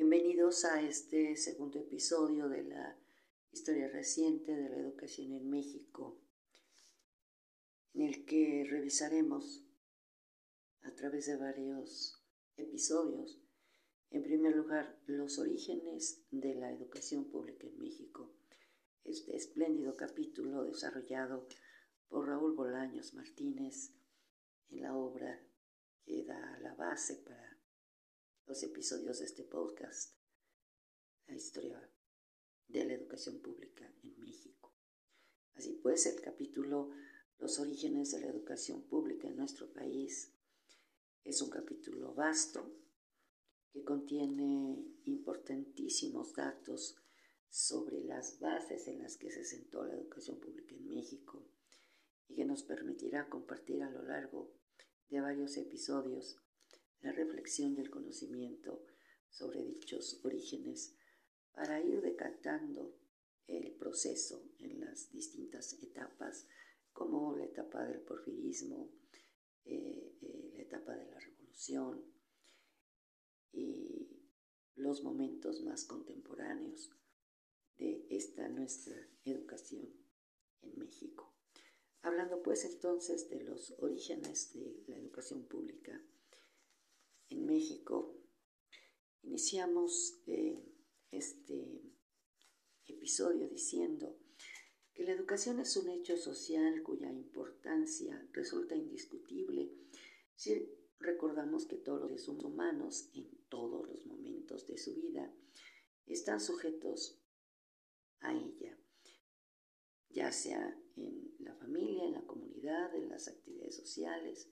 Bienvenidos a este segundo episodio de la historia reciente de la educación en México, en el que revisaremos a través de varios episodios, en primer lugar, los orígenes de la educación pública en México, este espléndido capítulo desarrollado por Raúl Bolaños Martínez en la obra que da la base para los episodios de este podcast, la historia de la educación pública en México. Así pues, el capítulo Los orígenes de la educación pública en nuestro país es un capítulo vasto que contiene importantísimos datos sobre las bases en las que se sentó la educación pública en México y que nos permitirá compartir a lo largo de varios episodios la reflexión y el conocimiento sobre dichos orígenes para ir decantando el proceso en las distintas etapas, como la etapa del porfirismo, eh, eh, la etapa de la revolución y los momentos más contemporáneos de esta nuestra educación en México. Hablando pues entonces de los orígenes de la educación pública en México, iniciamos eh, este episodio diciendo que la educación es un hecho social cuya importancia resulta indiscutible si recordamos que todos los seres humanos en todos los momentos de su vida están sujetos a ella, ya sea en la familia, en la comunidad, en las actividades sociales,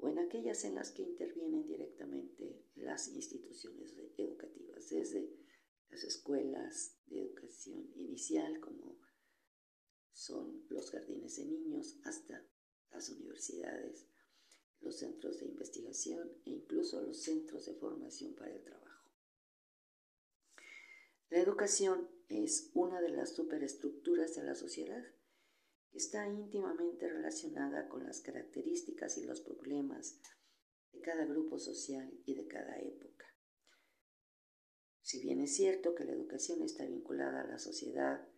o en aquellas en las que intervienen directamente las instituciones educativas, desde las escuelas de educación inicial, como son los jardines de niños, hasta las universidades, los centros de investigación e incluso los centros de formación para el trabajo. La educación es una de las superestructuras de la sociedad está íntimamente relacionada con las características y los problemas de cada grupo social y de cada época. Si bien es cierto que la educación está vinculada a la sociedad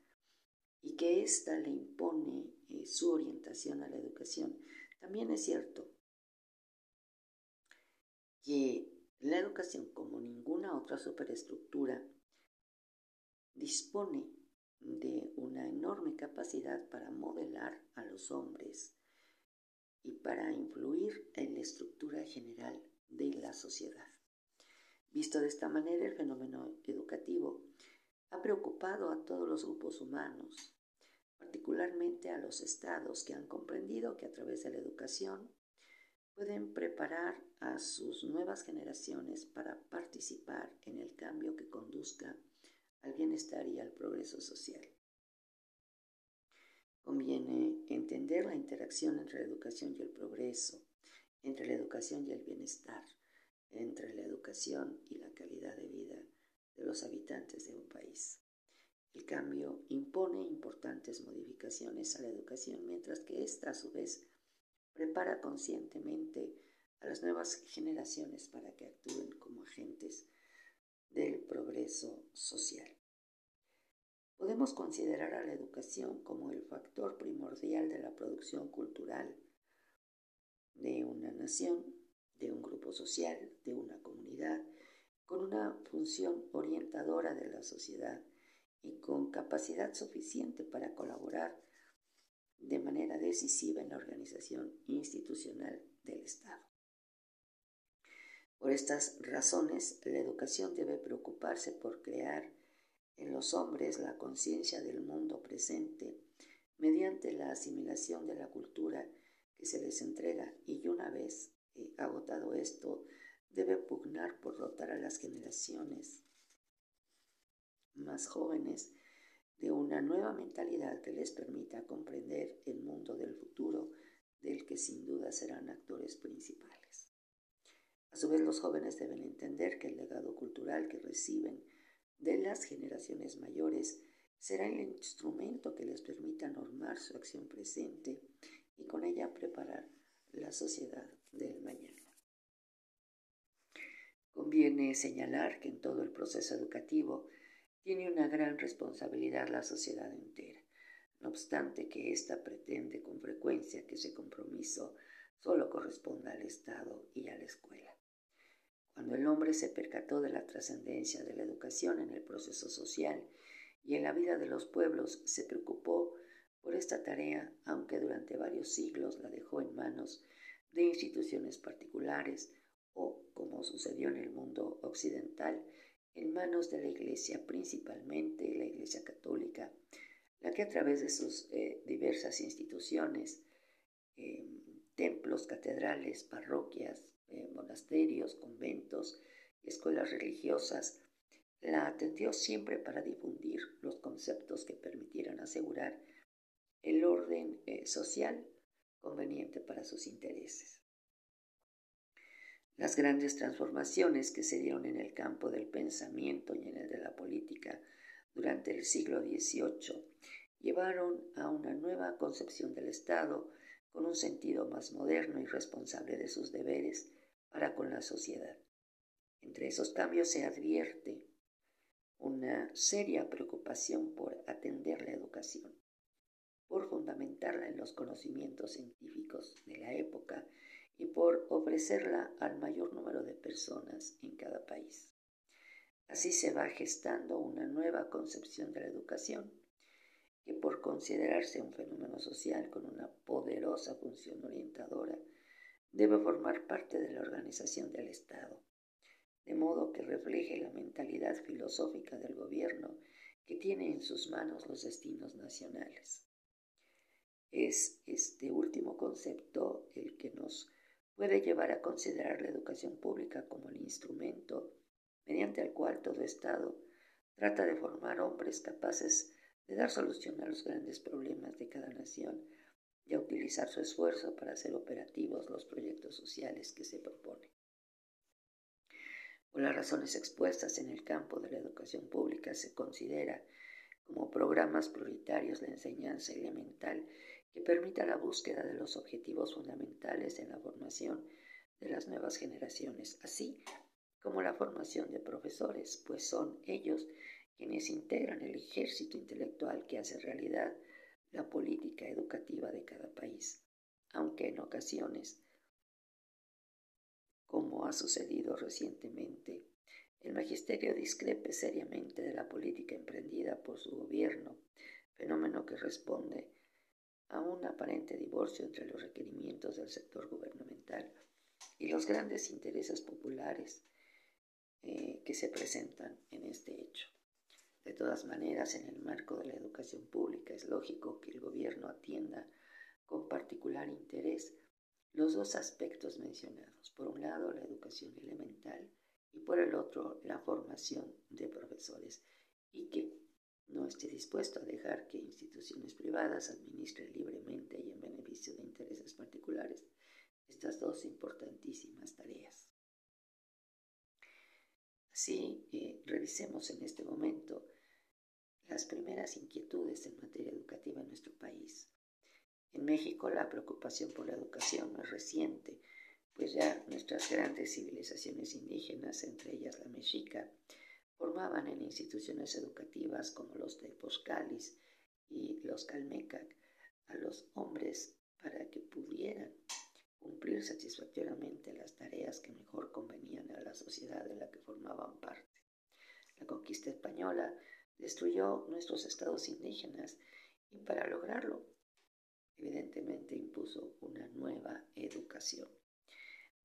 y que ésta le impone eh, su orientación a la educación, también es cierto que la educación, como ninguna otra superestructura, dispone de una enorme capacidad para modelar a los hombres y para influir en la estructura general de la sociedad. Visto de esta manera, el fenómeno educativo ha preocupado a todos los grupos humanos, particularmente a los estados que han comprendido que a través de la educación pueden preparar a sus nuevas generaciones para participar en el cambio que conduzca al bienestar y al progreso social. Conviene entender la interacción entre la educación y el progreso, entre la educación y el bienestar, entre la educación y la calidad de vida de los habitantes de un país. El cambio impone importantes modificaciones a la educación, mientras que ésta a su vez prepara conscientemente a las nuevas generaciones para que actúen como agentes del progreso social. Podemos considerar a la educación como el factor primordial de la producción cultural de una nación, de un grupo social, de una comunidad, con una función orientadora de la sociedad y con capacidad suficiente para colaborar de manera decisiva en la organización institucional del Estado. Por estas razones, la educación debe preocuparse por crear en los hombres la conciencia del mundo presente mediante la asimilación de la cultura que se les entrega y una vez eh, agotado esto, debe pugnar por dotar a las generaciones más jóvenes de una nueva mentalidad que les permita comprender el mundo del futuro del que sin duda serán actores principales. A su vez, los jóvenes deben entender que el legado cultural que reciben de las generaciones mayores será el instrumento que les permita normar su acción presente y con ella preparar la sociedad del mañana. Conviene señalar que en todo el proceso educativo tiene una gran responsabilidad la sociedad entera, no obstante que ésta pretende con frecuencia que ese compromiso solo corresponda al Estado y a la escuela. Cuando el hombre se percató de la trascendencia de la educación en el proceso social y en la vida de los pueblos, se preocupó por esta tarea, aunque durante varios siglos la dejó en manos de instituciones particulares o, como sucedió en el mundo occidental, en manos de la Iglesia, principalmente la Iglesia Católica, la que a través de sus eh, diversas instituciones, eh, templos, catedrales, parroquias, eh, monasterios, conventos, escuelas religiosas, la atendió siempre para difundir los conceptos que permitieran asegurar el orden social conveniente para sus intereses. Las grandes transformaciones que se dieron en el campo del pensamiento y en el de la política durante el siglo XVIII llevaron a una nueva concepción del Estado con un sentido más moderno y responsable de sus deberes para con la sociedad. Entre esos cambios se advierte una seria preocupación por atender la educación, por fundamentarla en los conocimientos científicos de la época y por ofrecerla al mayor número de personas en cada país. Así se va gestando una nueva concepción de la educación, que por considerarse un fenómeno social con una poderosa función orientadora, debe formar parte de la organización del Estado, de modo que refleje la mentalidad filosófica del gobierno que tiene en sus manos los destinos nacionales. Es este último concepto el que nos puede llevar a considerar la educación pública como el instrumento mediante el cual todo Estado trata de formar hombres capaces de dar solución a los grandes problemas de cada nación y a utilizar su esfuerzo para hacer operativos los proyectos sociales que se proponen. Por las razones expuestas en el campo de la educación pública se considera como programas prioritarios la enseñanza elemental que permita la búsqueda de los objetivos fundamentales en la formación de las nuevas generaciones, así como la formación de profesores, pues son ellos quienes integran el ejército intelectual que hace realidad la política educativa de cada país, aunque en ocasiones, como ha sucedido recientemente, el magisterio discrepe seriamente de la política emprendida por su gobierno, fenómeno que responde a un aparente divorcio entre los requerimientos del sector gubernamental y los grandes intereses populares eh, que se presentan en este hecho. De todas maneras, en el marco de la educación pública es lógico que el gobierno atienda con particular interés los dos aspectos mencionados. Por un lado, la educación elemental y por el otro, la formación de profesores y que no esté dispuesto a dejar que instituciones privadas administren libremente y en beneficio de intereses particulares estas dos importantísimas tareas. Así, eh, revisemos en este momento las primeras inquietudes en materia educativa en nuestro país. En México la preocupación por la educación no es reciente, pues ya nuestras grandes civilizaciones indígenas, entre ellas la mexica, formaban en instituciones educativas como los de Poscalis y los Calmecac a los hombres para que pudieran cumplir satisfactoriamente las tareas que mejor convenían a la sociedad de la que formaban parte. La conquista española destruyó nuestros estados indígenas y para lograrlo evidentemente impuso una nueva educación.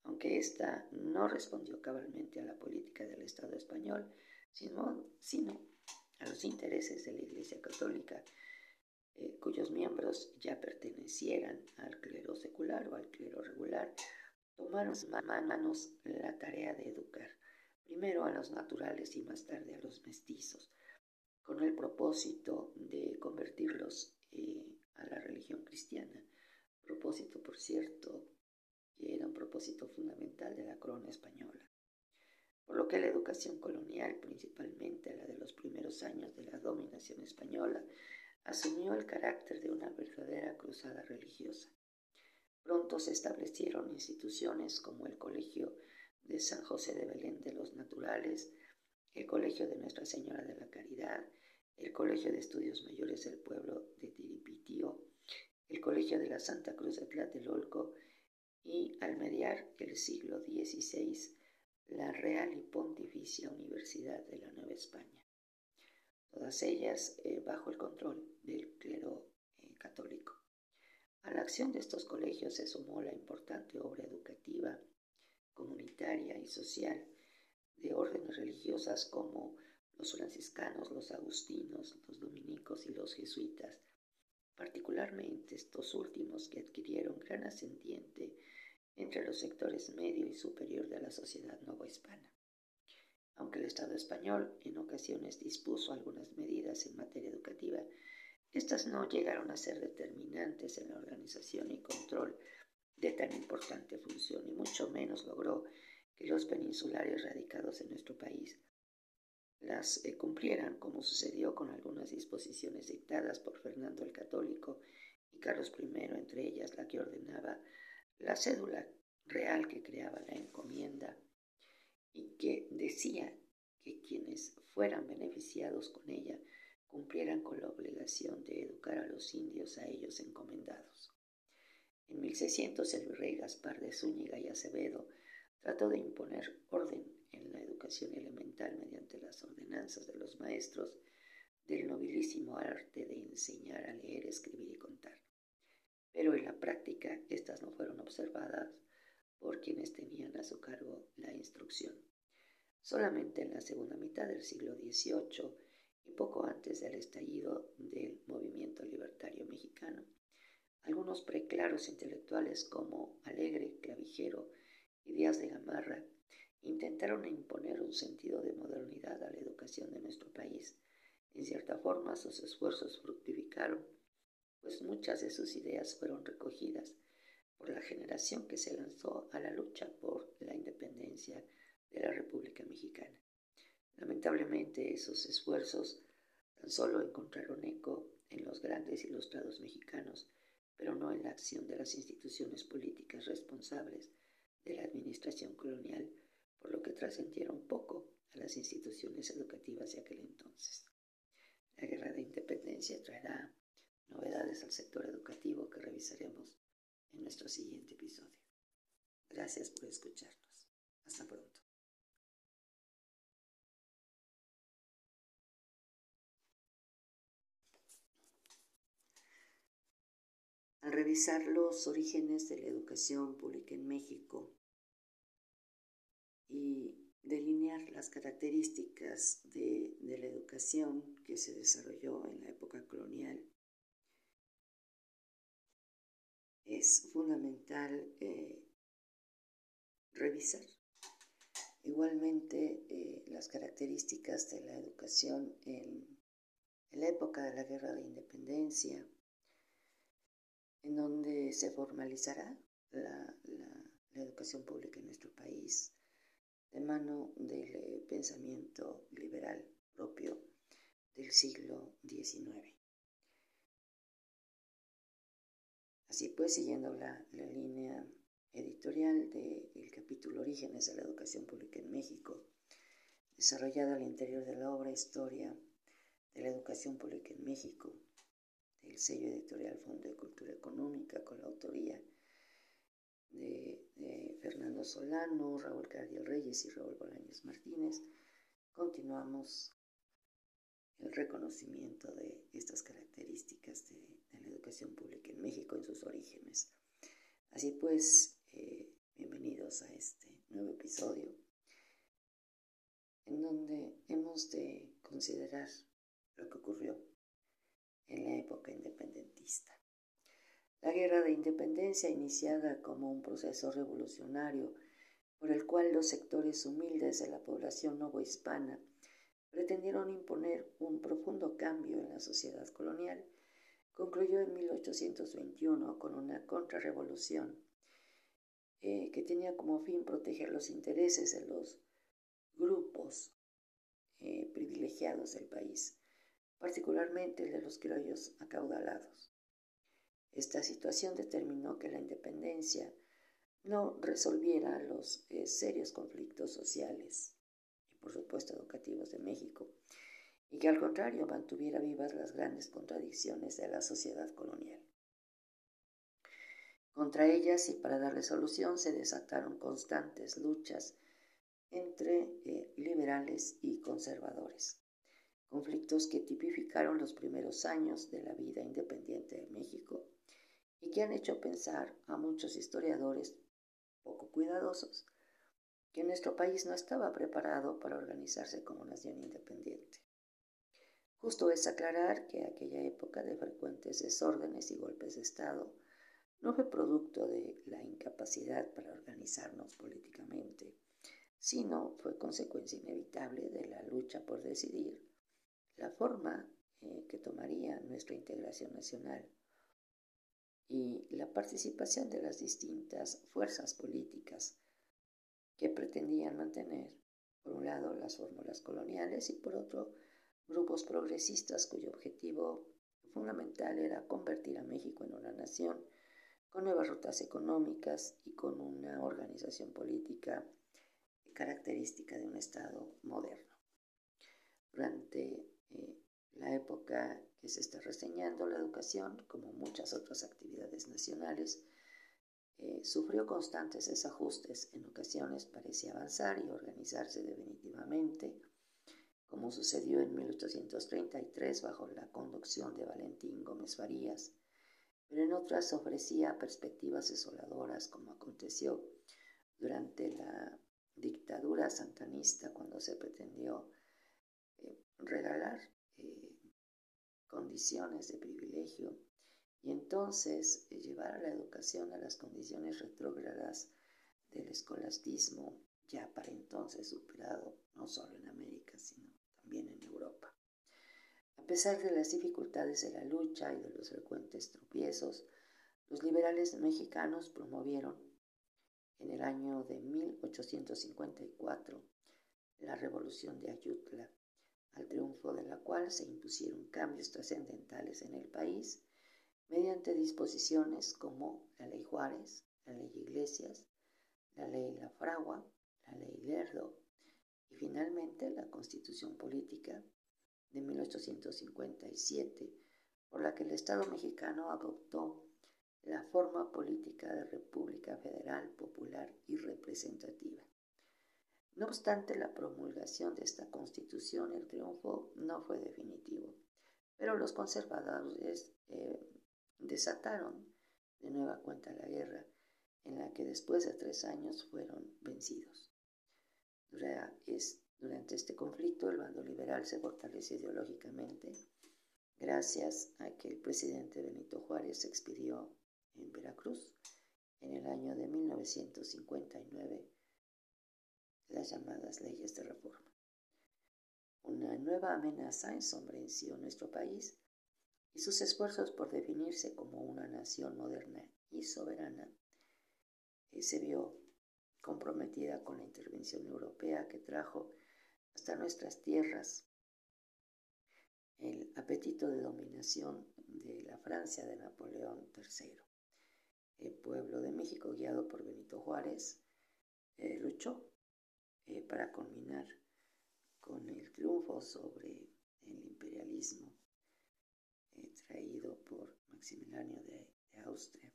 Aunque ésta no respondió cabalmente a la política del Estado español, sino, a los intereses de la Iglesia Católica, eh, cuyos miembros ya pertenecieran al clero secular o al clero regular, tomaron manos la tarea de educar, primero a los naturales y más tarde a los mestizos, con el propósito de convertirlos eh, a la religión cristiana, propósito, por cierto, que era un propósito fundamental de la corona española por lo que la educación colonial, principalmente la de los primeros años de la dominación española, asumió el carácter de una verdadera cruzada religiosa. Pronto se establecieron instituciones como el Colegio de San José de Belén de los Naturales, el Colegio de Nuestra Señora de la Caridad, el Colegio de Estudios Mayores del Pueblo de Tiripitio, el Colegio de la Santa Cruz de Tlatelolco y, al mediar el siglo XVI, la Real y Pontificia Universidad de la Nueva España, todas ellas eh, bajo el control del clero eh, católico. A la acción de estos colegios se sumó la importante obra educativa, comunitaria y social de órdenes religiosas como los franciscanos, los agustinos, los dominicos y los jesuitas, particularmente estos últimos que adquirieron gran ascendiente entre los sectores medio y superior de la sociedad novohispana. Aunque el Estado español en ocasiones dispuso algunas medidas en materia educativa, estas no llegaron a ser determinantes en la organización y control de tan importante función, y mucho menos logró que los peninsulares radicados en nuestro país las eh, cumplieran, como sucedió con algunas disposiciones dictadas por Fernando el Católico y Carlos I, entre ellas la que ordenaba la cédula real que creaba la encomienda y que decía que quienes fueran beneficiados con ella cumplieran con la obligación de educar a los indios a ellos encomendados. En 1600 el virrey Gaspar de Zúñiga y Acevedo trató de imponer orden en la educación elemental mediante las ordenanzas de los maestros del nobilísimo arte de enseñar a leer, escribir y contar pero en la práctica estas no fueron observadas por quienes tenían a su cargo la instrucción. Solamente en la segunda mitad del siglo XVIII y poco antes del estallido del movimiento libertario mexicano, algunos preclaros intelectuales como Alegre, Clavijero y Díaz de Gamarra intentaron imponer un sentido de modernidad a la educación de nuestro país. En cierta forma sus esfuerzos fructificaron pues muchas de sus ideas fueron recogidas por la generación que se lanzó a la lucha por la independencia de la República Mexicana. Lamentablemente esos esfuerzos tan solo encontraron eco en los grandes ilustrados mexicanos, pero no en la acción de las instituciones políticas responsables de la administración colonial, por lo que trascendieron poco a las instituciones educativas de aquel entonces. La guerra de independencia traerá novedades al sector educativo que revisaremos en nuestro siguiente episodio. Gracias por escucharnos. Hasta pronto. Al revisar los orígenes de la educación pública en México y delinear las características de, de la educación que se desarrolló en la época colonial es fundamental eh, revisar. Igualmente, eh, las características de la educación en, la época de la Guerra de Independencia, en donde se formalizará la, educación pública en nuestro país de mano del eh, pensamiento liberal propio del siglo XIX. Así pues, siguiendo la, línea editorial del capítulo Orígenes de la Educación Pública en México, desarrollada al interior de la obra Historia de la Educación Pública en México, del sello editorial Fondo de Cultura Económica, con la autoría de, Fernando Solano, Raúl Cardiel Reyes y Raúl Bolaños Martínez, continuamos el reconocimiento de estas características de, la educación pública en México en sus orígenes. Así pues, eh, bienvenidos a este nuevo episodio en donde hemos de considerar lo que ocurrió en la época independentista. La guerra de independencia, iniciada como un proceso revolucionario por el cual los sectores humildes de la población novohispana pretendieron imponer un profundo cambio en la sociedad colonial, concluyó en 1821 con una contrarrevolución eh, que tenía como fin proteger los intereses de los grupos eh, privilegiados del país, particularmente el de los criollos acaudalados. Esta situación determinó que la independencia no resolviera los eh, serios conflictos sociales y por supuesto educativos de México, y que al contrario mantuviera vivas las grandes contradicciones de la sociedad colonial. Contra ellas y para darle solución se desataron constantes luchas entre eh, liberales y conservadores, conflictos que tipificaron los primeros años de la vida independiente de México y que han hecho pensar a muchos historiadores poco cuidadosos que nuestro país no estaba preparado para organizarse como nación independiente. Justo es aclarar que aquella época de frecuentes desórdenes y golpes de Estado no fue producto de la incapacidad para organizarnos políticamente, sino fue consecuencia inevitable de la lucha por decidir la forma eh, que tomaría nuestra integración nacional y la participación de las distintas fuerzas políticas que pretendían mantener, por un lado, las fórmulas coloniales y por otro, grupos progresistas cuyo objetivo fundamental era convertir a México en una nación con nuevas rutas económicas y con una organización política característica de un Estado moderno. Durante eh, la época que se está reseñando, la educación, como muchas otras actividades nacionales, eh, sufrió constantes desajustes. En ocasiones parecía avanzar y organizarse definitivamente, como sucedió en 1833 bajo la conducción de Valentín Gómez Farías, pero en otras ofrecía perspectivas desoladoras, como aconteció durante la dictadura santanista cuando se pretendió eh, regalar condiciones de privilegio y entonces eh, llevar a la educación a las condiciones retrógradas del escolastismo ya para entonces superado no solo en América sino también en Europa. A pesar de las dificultades de la lucha y de los frecuentes tropiezos, los liberales mexicanos promovieron en el año de 1854 la revolución de Ayutla, al triunfo de la cual se impusieron cambios trascendentales en el país mediante disposiciones como la ley Juárez, la ley Iglesias, la ley La Fragua, la ley Lerdo y finalmente la constitución política de 1857, por la que el Estado mexicano adoptó la forma política de República Federal Popular y Representativa. No obstante la promulgación de esta constitución, el triunfo no fue definitivo, pero los conservadores eh, desataron de nueva cuenta la guerra, en la que después de tres años fueron vencidos. Durante este conflicto, el bando liberal se fortalece ideológicamente gracias a que el presidente Benito Juárez expidió en Veracruz en el año de 1959 las llamadas leyes de reforma. Una nueva amenaza ensombreció nuestro país y sus esfuerzos por definirse como una nación moderna y soberana eh, se vio comprometida con la intervención europea que trajo hasta nuestras tierras el apetito de dominación de la Francia de Napoleón III. El pueblo de México, guiado por Benito Juárez, eh, luchó eh, para culminar con el triunfo sobre el imperialismo eh, traído por Maximiliano de, de, Austria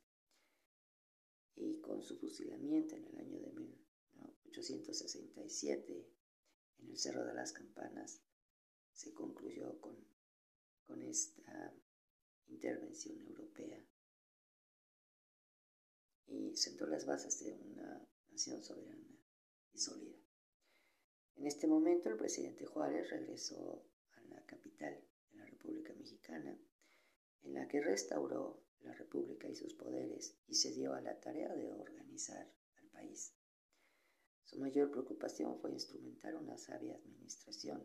y con su fusilamiento en el año de 1867 en el Cerro de las Campanas se concluyó con, con esta intervención europea y sentó las bases de una nación soberana y sólida. En este momento el presidente Juárez regresó a la capital de la República Mexicana, en la que restauró la República y sus poderes y se dio a la tarea de organizar al país. Su mayor preocupación fue instrumentar una sabia administración.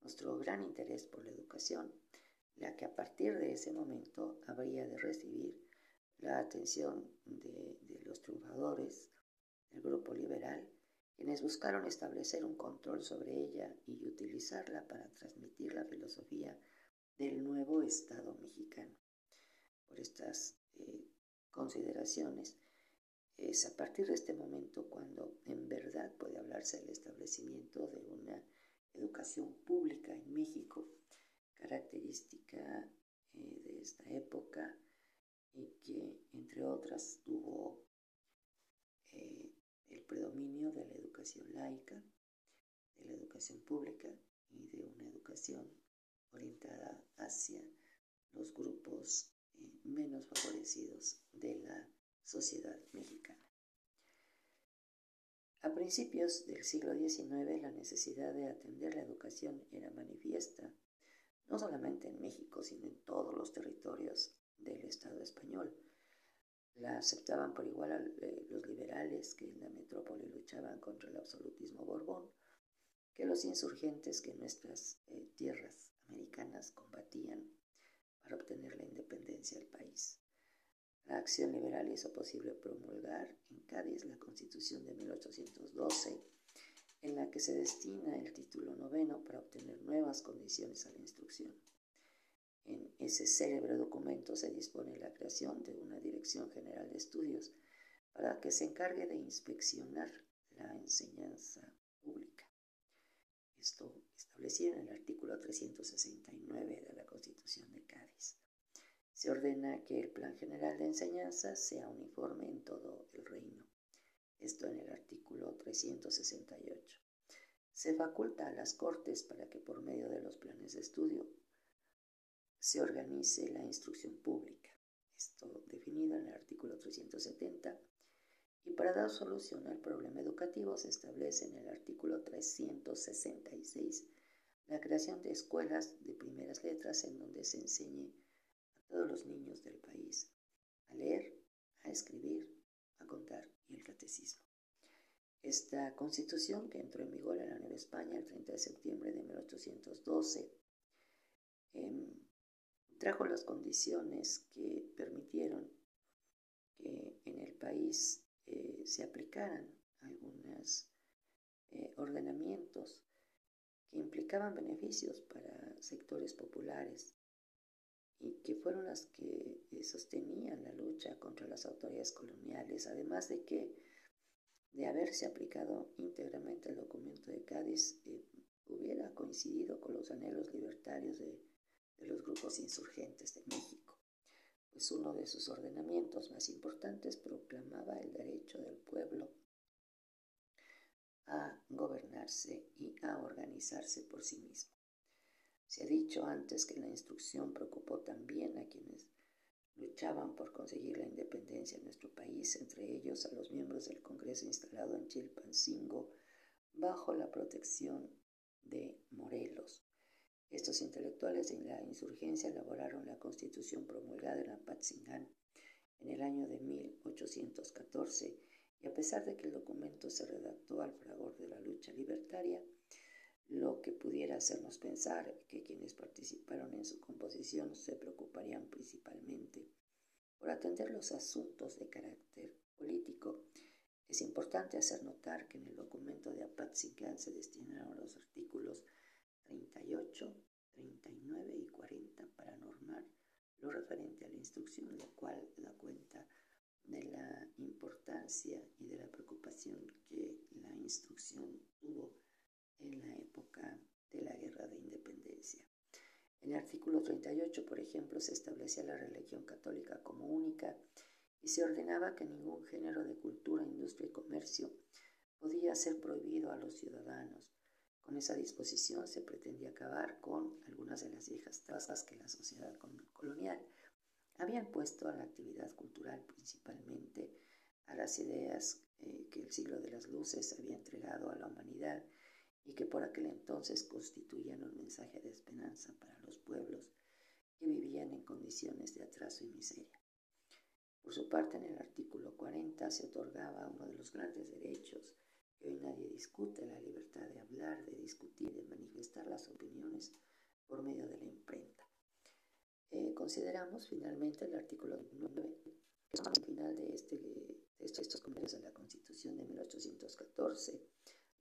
Mostró gran interés por la educación, la que a partir de ese momento habría de recibir la atención de, los triunfadores del grupo liberal, quienes buscaron establecer un control sobre ella y utilizarla para transmitir la filosofía del nuevo Estado mexicano. Por estas eh, consideraciones, Es a partir de este momento cuando en verdad puede hablarse del establecimiento de una educación pública en México, característica eh, de esta época y que, entre otras, tuvo eh, predominio de la educación laica, de la educación pública y de una educación orientada hacia los grupos eh, menos favorecidos de la sociedad mexicana. A principios del siglo XIX la necesidad de atender la educación era manifiesta, no solamente en México, sino en todos los territorios del Estado español. La aceptaban por igual eh, los liberales que en la metrópoli luchaban contra el absolutismo borbón, que los insurgentes que en nuestras eh, tierras americanas combatían para obtener la independencia del país. La acción liberal hizo posible promulgar en Cádiz la Constitución de 1812, en la que se destina el título noveno para obtener nuevas condiciones a la instrucción. En ese célebre documento se dispone la creación de una Dirección General de Estudios para que se encargue de inspeccionar la enseñanza pública. Esto establecido en el artículo 369 de la Constitución de Cádiz. Se ordena que el Plan General de Enseñanza sea uniforme en todo el reino. Esto en el artículo 368. Se faculta a las Cortes para que por medio de los planes de estudio se organice la instrucción pública. Esto definido en el artículo 370. Y para dar solución al problema educativo se establece en el artículo 366 la creación de escuelas de primeras letras en donde se enseñe todos los niños del país a leer, a escribir, a contar y el catecismo. Esta constitución, que entró en vigor en la Nueva España el 30 de septiembre de 1812, em, trajo las condiciones que permitieron que en el país eh, se aplicaran algunos eh, ordenamientos que implicaban beneficios para sectores populares y que fueron las que eh, sostenían la lucha contra las autoridades coloniales, además de que de haberse aplicado íntegramente el documento de Cádiz, hubiera coincidido con los anhelos libertarios de, de los grupos insurgentes de México, pues uno de sus ordenamientos más importantes proclamaba el derecho del pueblo a gobernarse y a organizarse por sí mismo. Se ha dicho antes que la instrucción preocupó también a quienes luchaban por conseguir la independencia en nuestro país, entre ellos a los miembros del Congreso instalado en Chilpancingo bajo la protección de Morelos. Estos intelectuales de la insurgencia elaboraron la constitución promulgada en Apatzingán en el año de 1814 y a pesar de que el documento se redactó al fragor de la lucha libertaria, lo que pudiera hacernos pensar que quienes participaron en su composición se preocuparían principalmente por atender los asuntos de carácter político. Es importante hacer notar que en el documento de Apatzingán se destinaron los artículos 38, 39 y 40 para normar lo referente a la instrucción, lo cual da cuenta de la importancia y de la preocupación que la instrucción tuvo en la época de la Guerra de Independencia. En el artículo 38, por ejemplo, se establecía la religión católica como única y se ordenaba que ningún género de cultura, industria y comercio podía ser prohibido a los ciudadanos. Con esa disposición se pretendía acabar con algunas de las viejas tasas que la sociedad colonial había puesto a la actividad cultural, principalmente a las ideas eh, que el siglo de las luces había entregado a la humanidad y que por aquel entonces constituían un mensaje de esperanza para los pueblos que vivían en condiciones de atraso y miseria. Por su parte, en el artículo 40 se otorgaba uno de los grandes derechos hoy nadie discute, la libertad de hablar, de discutir, de manifestar las opiniones por medio de la imprenta. Eh, consideramos finalmente el artículo 9, que es el final de, este, de estos convenios de la Constitución de 1814,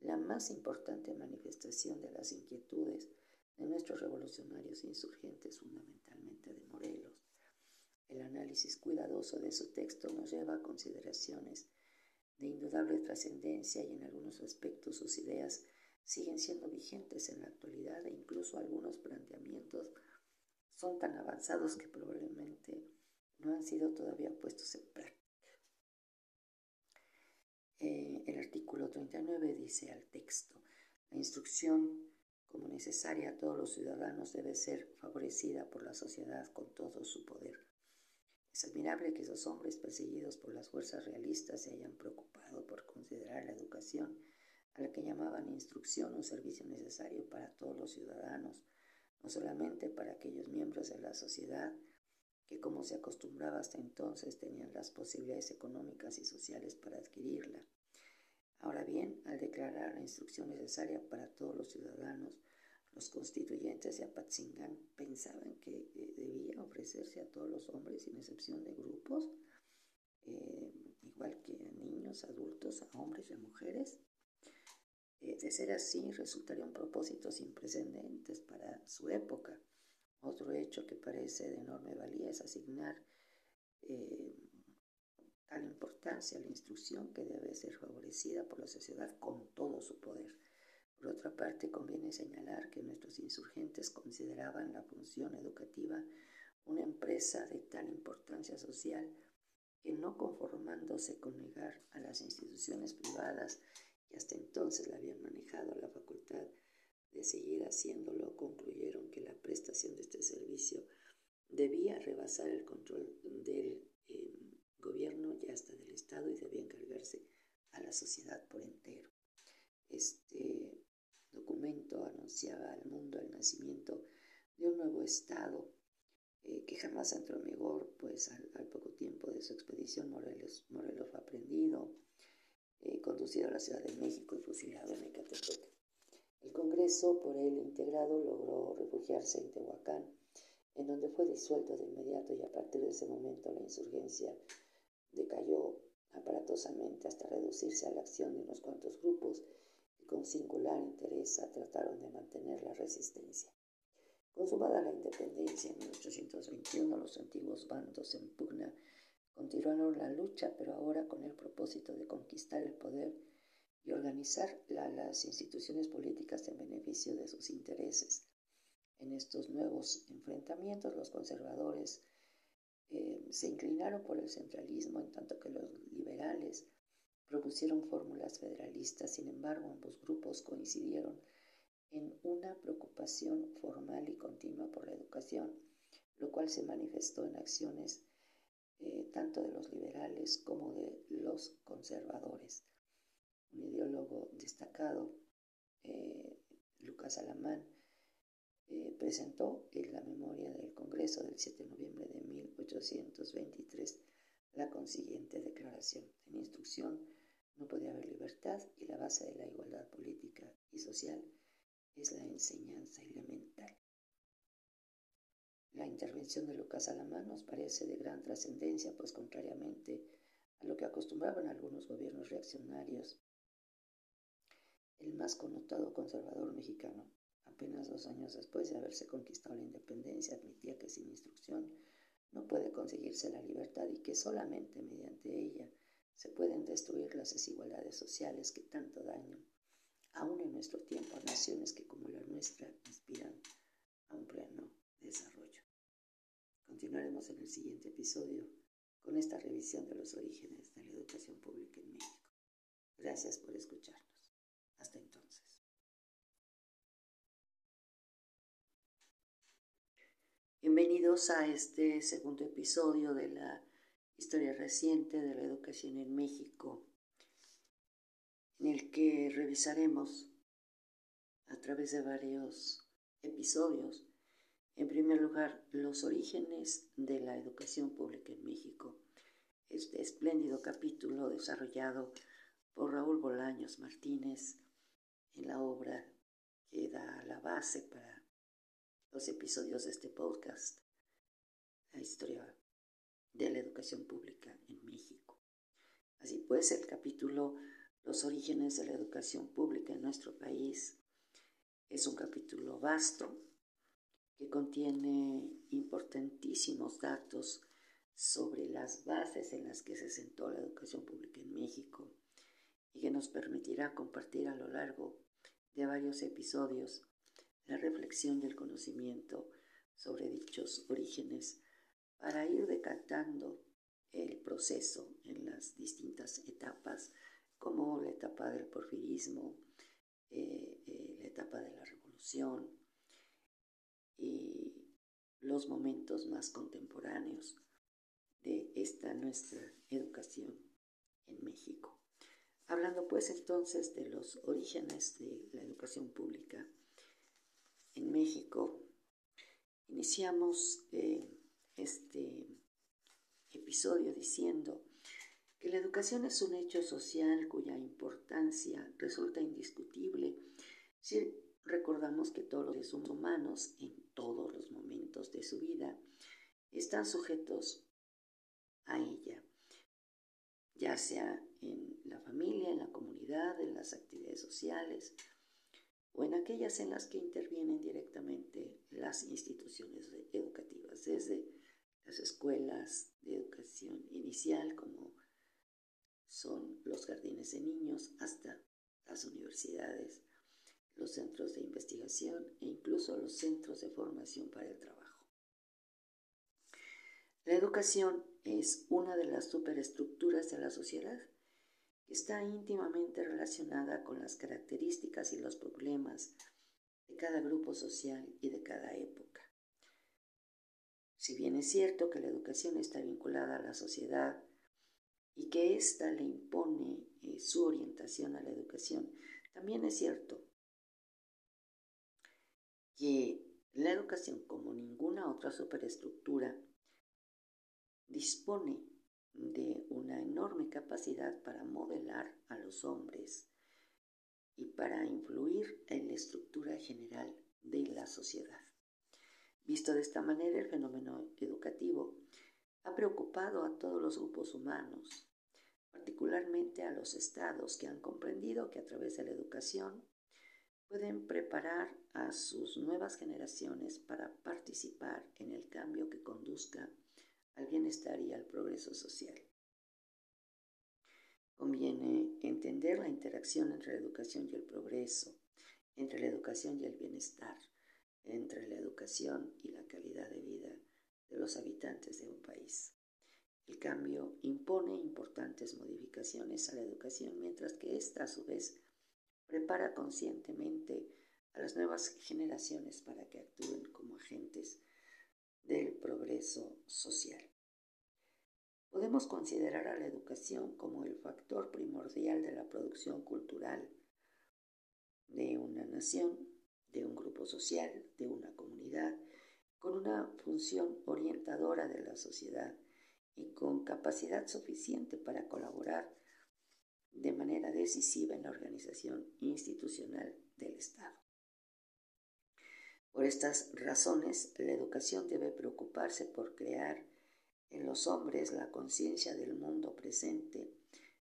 la más importante manifestación de las inquietudes de nuestros revolucionarios insurgentes, fundamentalmente de Morelos. El análisis cuidadoso de su texto nos lleva a consideraciones de indudable trascendencia y en algunos aspectos sus ideas siguen siendo vigentes en la actualidad e incluso algunos planteamientos son tan avanzados que probablemente no han sido todavía puestos en práctica. Eh, el artículo 39 dice al texto, la instrucción como necesaria a todos los ciudadanos debe ser favorecida por la sociedad con todo su poder. Es admirable que esos hombres perseguidos por las fuerzas realistas se hayan preocupado por considerar la educación a la que llamaban instrucción un servicio necesario para todos los ciudadanos, no solamente para aquellos miembros de la sociedad que como se acostumbraba hasta entonces tenían las posibilidades económicas y sociales para adquirirla. Ahora bien, al declarar la instrucción necesaria para todos los ciudadanos, los constituyentes de Apatzingán pensaban que eh, debía ofrecerse a todos los hombres sin excepción de grupos, eh, igual que a niños, adultos, a hombres y a mujeres. Eh, de ser así, resultaría un propósito sin precedentes para su época. Otro hecho que parece de enorme valía es asignar tal importancia a la instrucción que debe ser favorecida por la sociedad con todo su poder. Por otra parte, conviene señalar que nuestros insurgentes consideraban la función educativa una empresa de tal importancia social que no conformándose con negar a las instituciones privadas que hasta entonces la habían manejado la facultad de seguir haciéndolo, concluyeron que la prestación de este servicio debía rebasar el control del eh, gobierno y hasta del Estado y debía encargarse a la sociedad por entero. Este documento anunciaba al mundo el nacimiento de un nuevo Estado eh, que jamás entró en vigor, pues al, poco tiempo de su expedición Morelos, Morelos fue aprendido, eh, conducido a la Ciudad de México y fusilado en Ecatepec. El Congreso, por él integrado, logró refugiarse en Tehuacán, en donde fue disuelto de inmediato y a partir de ese momento la insurgencia decayó aparatosamente hasta reducirse a la acción de unos cuantos grupos que con singular interés trataron de mantener la resistencia. Consumada la independencia en 1821, los antiguos bandos en pugna continuaron la lucha, pero ahora con el propósito de conquistar el poder y organizar las instituciones políticas en beneficio de sus intereses. En estos nuevos enfrentamientos, los conservadores eh, se inclinaron por el centralismo, en tanto que los liberales propusieron fórmulas federalistas. Sin embargo, ambos grupos coincidieron en una preocupación formal y continua por la educación, lo cual se manifestó en acciones eh, tanto de los liberales como de los conservadores un ideólogo destacado, eh, Lucas Alamán, eh, presentó en la memoria del Congreso del 7 de noviembre de 1823 la consiguiente declaración. En instrucción no puede haber libertad y la base de la igualdad política y social es la enseñanza elemental. La intervención de Lucas Alamán parece de gran trascendencia, pues contrariamente a lo que acostumbraban algunos gobiernos reaccionarios el más connotado conservador mexicano. Apenas dos años después de haberse conquistado la independencia, admitía que sin instrucción no puede conseguirse la libertad y que solamente mediante ella se pueden destruir las desigualdades sociales que tanto daño, aún en nuestro tiempo, a naciones que como la nuestra inspiran a un pleno desarrollo. Continuaremos en el siguiente episodio con esta revisión de los orígenes de la educación pública en México. Gracias por escucharnos. Hasta entonces. Bienvenidos a este segundo episodio de la historia reciente de la educación en México, en el que revisaremos a través de varios episodios, en primer lugar, los orígenes de la educación pública en México. Este espléndido capítulo desarrollado por Raúl Bolaños Martínez en la obra que da la base para los episodios de este podcast, la historia de la educación pública en México. Así pues, el capítulo Los orígenes de la educación pública en nuestro país es un capítulo vasto que contiene importantísimos datos sobre las bases en las que se sentó la educación pública en México y que nos permitirá compartir a lo largo de varios episodios la reflexión y el conocimiento sobre dichos orígenes para ir decantando el proceso en las distintas etapas, como la etapa del porfirismo, eh, eh, la etapa de la revolución y los momentos más contemporáneos de esta nuestra educación en México. Hablando pues entonces de los orígenes de la educación pública en México, iniciamos eh, este episodio diciendo que la educación es un hecho social cuya importancia resulta indiscutible. Si recordamos que todos los seres humanos en todos los momentos de su vida están sujetos a ella, ya sea en la familia, en la comunidad, en las actividades sociales o en aquellas en las que intervienen directamente las instituciones educativas, desde las escuelas de educación inicial como son los jardines de niños hasta las universidades, los centros de investigación e incluso los centros de formación para el trabajo. La educación es una de las superestructuras de la sociedad está íntimamente relacionada con las características y los problemas de cada grupo social y de cada época. Si bien es cierto que la educación está vinculada a la sociedad y que ésta le impone eh, su orientación a la educación, también es cierto que la educación, como ninguna otra superestructura, dispone de una enorme capacidad para modelar a los hombres y para influir en la estructura general de la sociedad. Visto de esta manera, el fenómeno educativo ha preocupado a todos los grupos humanos, particularmente a los estados que han comprendido que a través de la educación pueden preparar a sus nuevas generaciones para participar en el cambio que conduzca al bienestar y al progreso social. Conviene entender la interacción entre la educación y el progreso, entre la educación y el bienestar, entre la educación y la calidad de vida de los habitantes de un país. El cambio impone importantes modificaciones a la educación, mientras que ésta a su vez prepara conscientemente a las nuevas generaciones para que actúen como agentes del progreso social. Podemos considerar a la educación como el factor primordial de la producción cultural de una nación, de un grupo social, de una comunidad, con una función orientadora de la sociedad y con capacidad suficiente para colaborar de manera decisiva en la organización institucional del Estado. Por estas razones, la educación debe preocuparse por crear en los hombres la conciencia del mundo presente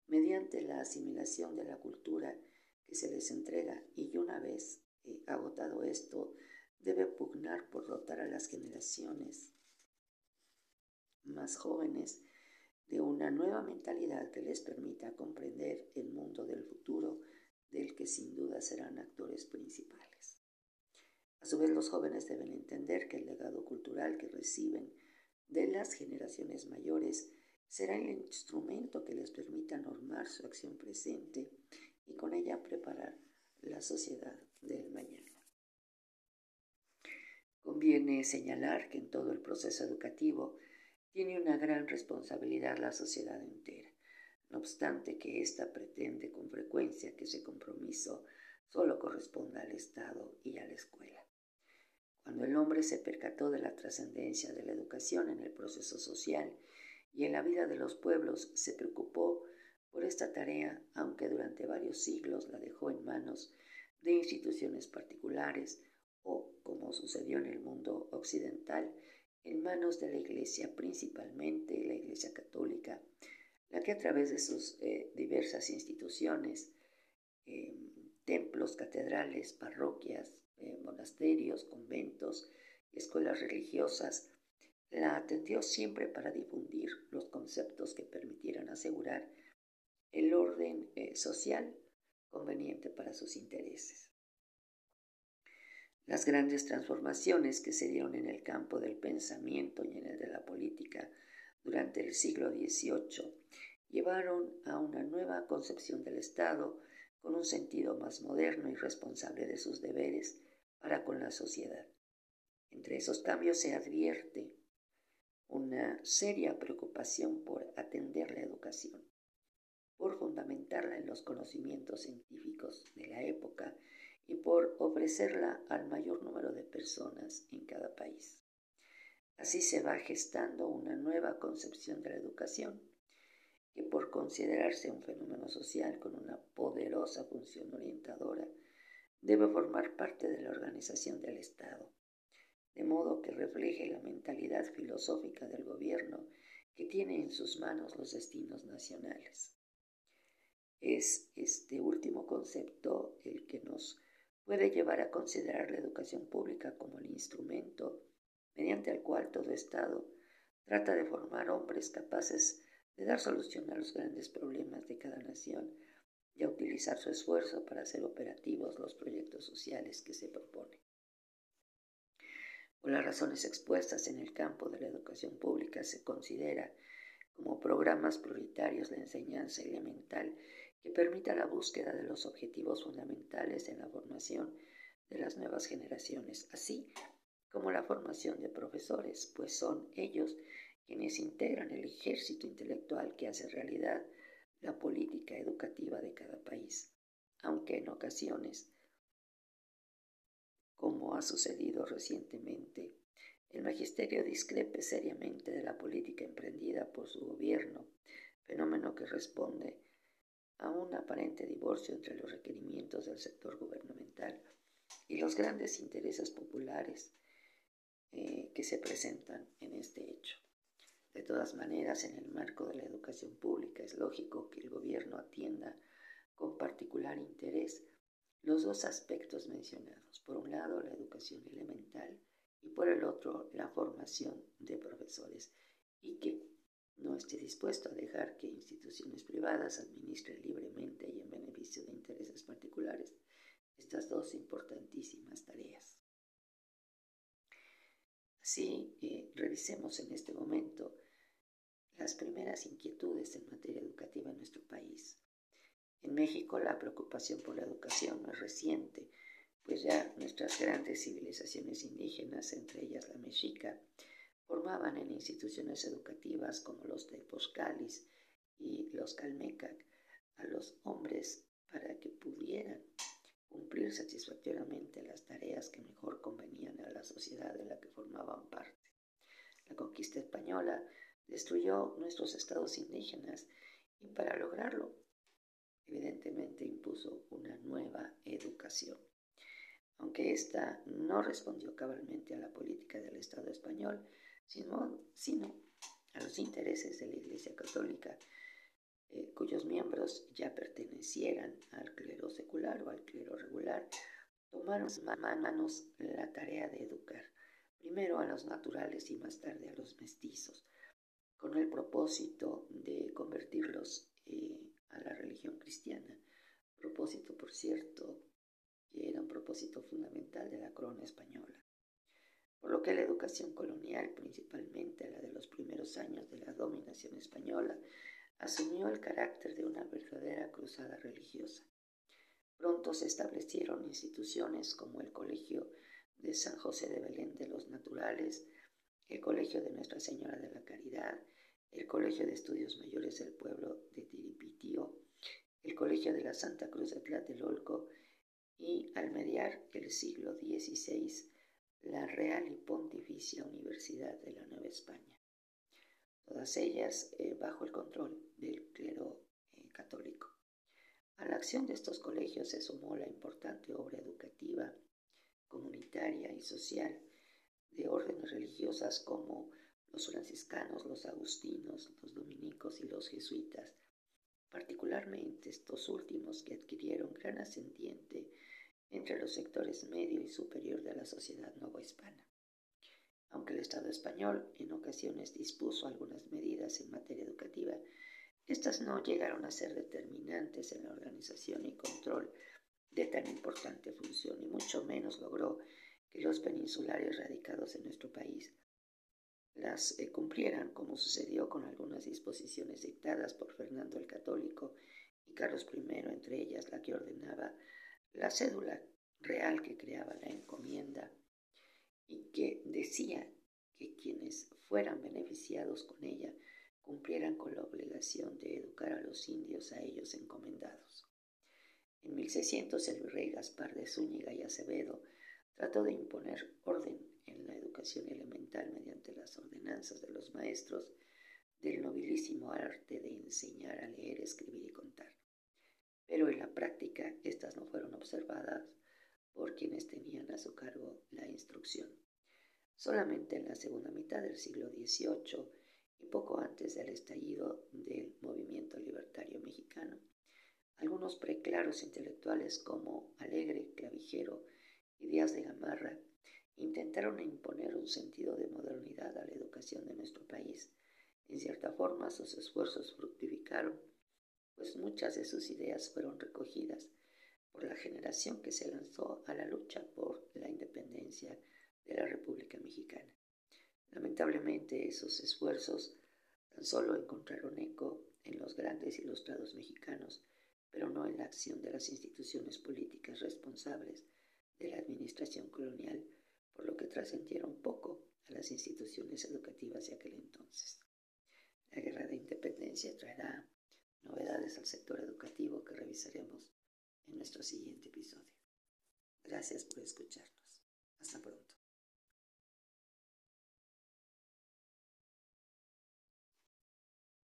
mediante la asimilación de la cultura que se les entrega y una vez eh, agotado esto, debe pugnar por dotar a las generaciones más jóvenes de una nueva mentalidad que les permita comprender el mundo del futuro del que sin duda serán actores principales. A su vez, los jóvenes deben entender que el legado cultural que reciben de las generaciones mayores será el instrumento que les permita normar su acción presente y con ella preparar la sociedad del mañana. Conviene señalar que en todo el proceso educativo tiene una gran responsabilidad la sociedad entera, no obstante que ésta pretende con frecuencia que ese compromiso solo corresponda al Estado y a la escuela. Cuando el hombre se percató de la trascendencia de la educación en el proceso social y en la vida de los pueblos, se preocupó por esta tarea, aunque durante varios siglos la dejó en manos de instituciones particulares o, como sucedió en el mundo occidental, en manos de la Iglesia, principalmente la Iglesia Católica, la que a través de sus eh, diversas instituciones, eh, templos, catedrales, parroquias, eh, monasterios, conventos, escuelas religiosas, la atendió siempre para difundir los conceptos que permitieran asegurar el orden eh, social conveniente para sus intereses. Las grandes transformaciones que se dieron en el campo del pensamiento y en el de la política durante el siglo XVIII llevaron a una nueva concepción del Estado con un sentido más moderno y responsable de sus deberes para con la sociedad. Entre esos cambios se advierte una seria preocupación por atender la educación, por fundamentarla en los conocimientos científicos de la época y por ofrecerla al mayor número de personas en cada país. Así se va gestando una nueva concepción de la educación, que por considerarse un fenómeno social con una poderosa función orientadora, debe formar parte de la organización del Estado, de modo que refleje la mentalidad filosófica del gobierno que tiene en sus manos los destinos nacionales. Es este último concepto el que nos puede llevar a considerar la educación pública como el instrumento mediante el cual todo Estado trata de formar hombres capaces de dar solución a los grandes problemas de cada nación y a utilizar su esfuerzo para hacer operativos los proyectos sociales que se proponen. Por las razones expuestas en el campo de la educación pública se considera como programas prioritarios la enseñanza elemental que permita la búsqueda de los objetivos fundamentales en la formación de las nuevas generaciones, así como la formación de profesores, pues son ellos quienes integran el ejército intelectual que hace realidad la política educativa de cada país, aunque en ocasiones, como ha sucedido recientemente, el magisterio discrepe seriamente de la política emprendida por su gobierno, fenómeno que responde a un aparente divorcio entre los requerimientos del sector gubernamental y los grandes intereses populares eh, que se presentan en este hecho. De todas maneras, en el marco de la educación pública es lógico que el gobierno atienda con particular interés los dos aspectos mencionados. Por un lado, la educación elemental y por el otro, la formación de profesores y que no esté dispuesto a dejar que instituciones privadas administren libremente y en beneficio de intereses particulares estas dos importantísimas tareas. Así, eh, revisemos en este momento las primeras inquietudes en materia educativa en nuestro país. En México la preocupación por la educación no es reciente, pues ya nuestras grandes civilizaciones indígenas, entre ellas la mexica, formaban en instituciones educativas como los de Poscalis y los Calmecac a los hombres para que pudieran cumplir satisfactoriamente las tareas que mejor la sociedad de la que formaban parte. La conquista española destruyó nuestros estados indígenas y para lograrlo, evidentemente impuso una nueva educación. Aunque ésta no respondió cabalmente a la política del Estado español, sino, a los intereses de la Iglesia Católica, eh, cuyos miembros ya pertenecieran al clero secular o al clero regular, tomaron manos la tarea de educar, primero a los naturales y más tarde a los mestizos, con el propósito de convertirlos eh, a la religión cristiana, propósito, por cierto, que era un propósito fundamental de la corona española por lo que la educación colonial, principalmente la de los primeros años de la dominación española, asumió el carácter de una verdadera cruzada religiosa. Pronto se establecieron instituciones como el Colegio de San José de Belén de los Naturales, el Colegio de Nuestra Señora de la Caridad, el Colegio de Estudios Mayores del Pueblo de Tiripitio, el Colegio de la Santa Cruz de Tlatelolco y, al mediar el siglo XVI, la Real y Pontificia Universidad de la Nueva España, todas ellas eh, bajo el control del clero eh, católico. A la acción de estos colegios se sumó la importante obra educativa, comunitaria y social de órdenes religiosas como los franciscanos, los agustinos, los dominicos y los jesuitas, particularmente estos últimos que adquirieron gran ascendiente entre los sectores medio y superior de la sociedad novohispana. Aunque el Estado español en ocasiones dispuso algunas medidas en materia educativa, Estas no llegaron a ser determinantes en la organización y control de tan importante función, y mucho menos logró que los peninsulares radicados en nuestro país las eh, cumplieran, como sucedió con algunas disposiciones dictadas por Fernando el Católico y Carlos I, entre ellas la que ordenaba la cédula real que creaba la encomienda y que decía que quienes fueran beneficiados con ella cumplieran con la obligación de educar a los indios a ellos encomendados. En 1600 el virrey Gaspar de Zúñiga y Acevedo trató de imponer orden en la educación elemental mediante las ordenanzas de los maestros del nobilísimo arte de enseñar a leer, escribir y contar. Pero en la práctica estas no fueron observadas por quienes tenían a su cargo la instrucción. Solamente en la segunda mitad del siglo XVIII y poco antes del estallido del movimiento libertario mexicano. Algunos preclaros intelectuales como Alegre, Clavijero y Díaz de Gamarra intentaron imponer un sentido de modernidad a la educación de nuestro país. En cierta forma sus esfuerzos fructificaron, pues muchas de sus ideas fueron recogidas por la generación que se lanzó a la lucha por la independencia de la República Mexicana. Lamentablemente esos esfuerzos tan solo encontraron eco en los grandes ilustrados mexicanos, pero no en la acción de las instituciones políticas responsables de la administración colonial, por lo que trascendieron poco a las instituciones educativas de aquel entonces. La guerra de independencia traerá novedades al sector educativo que revisaremos en nuestro siguiente episodio. Gracias por escucharnos. Hasta pronto.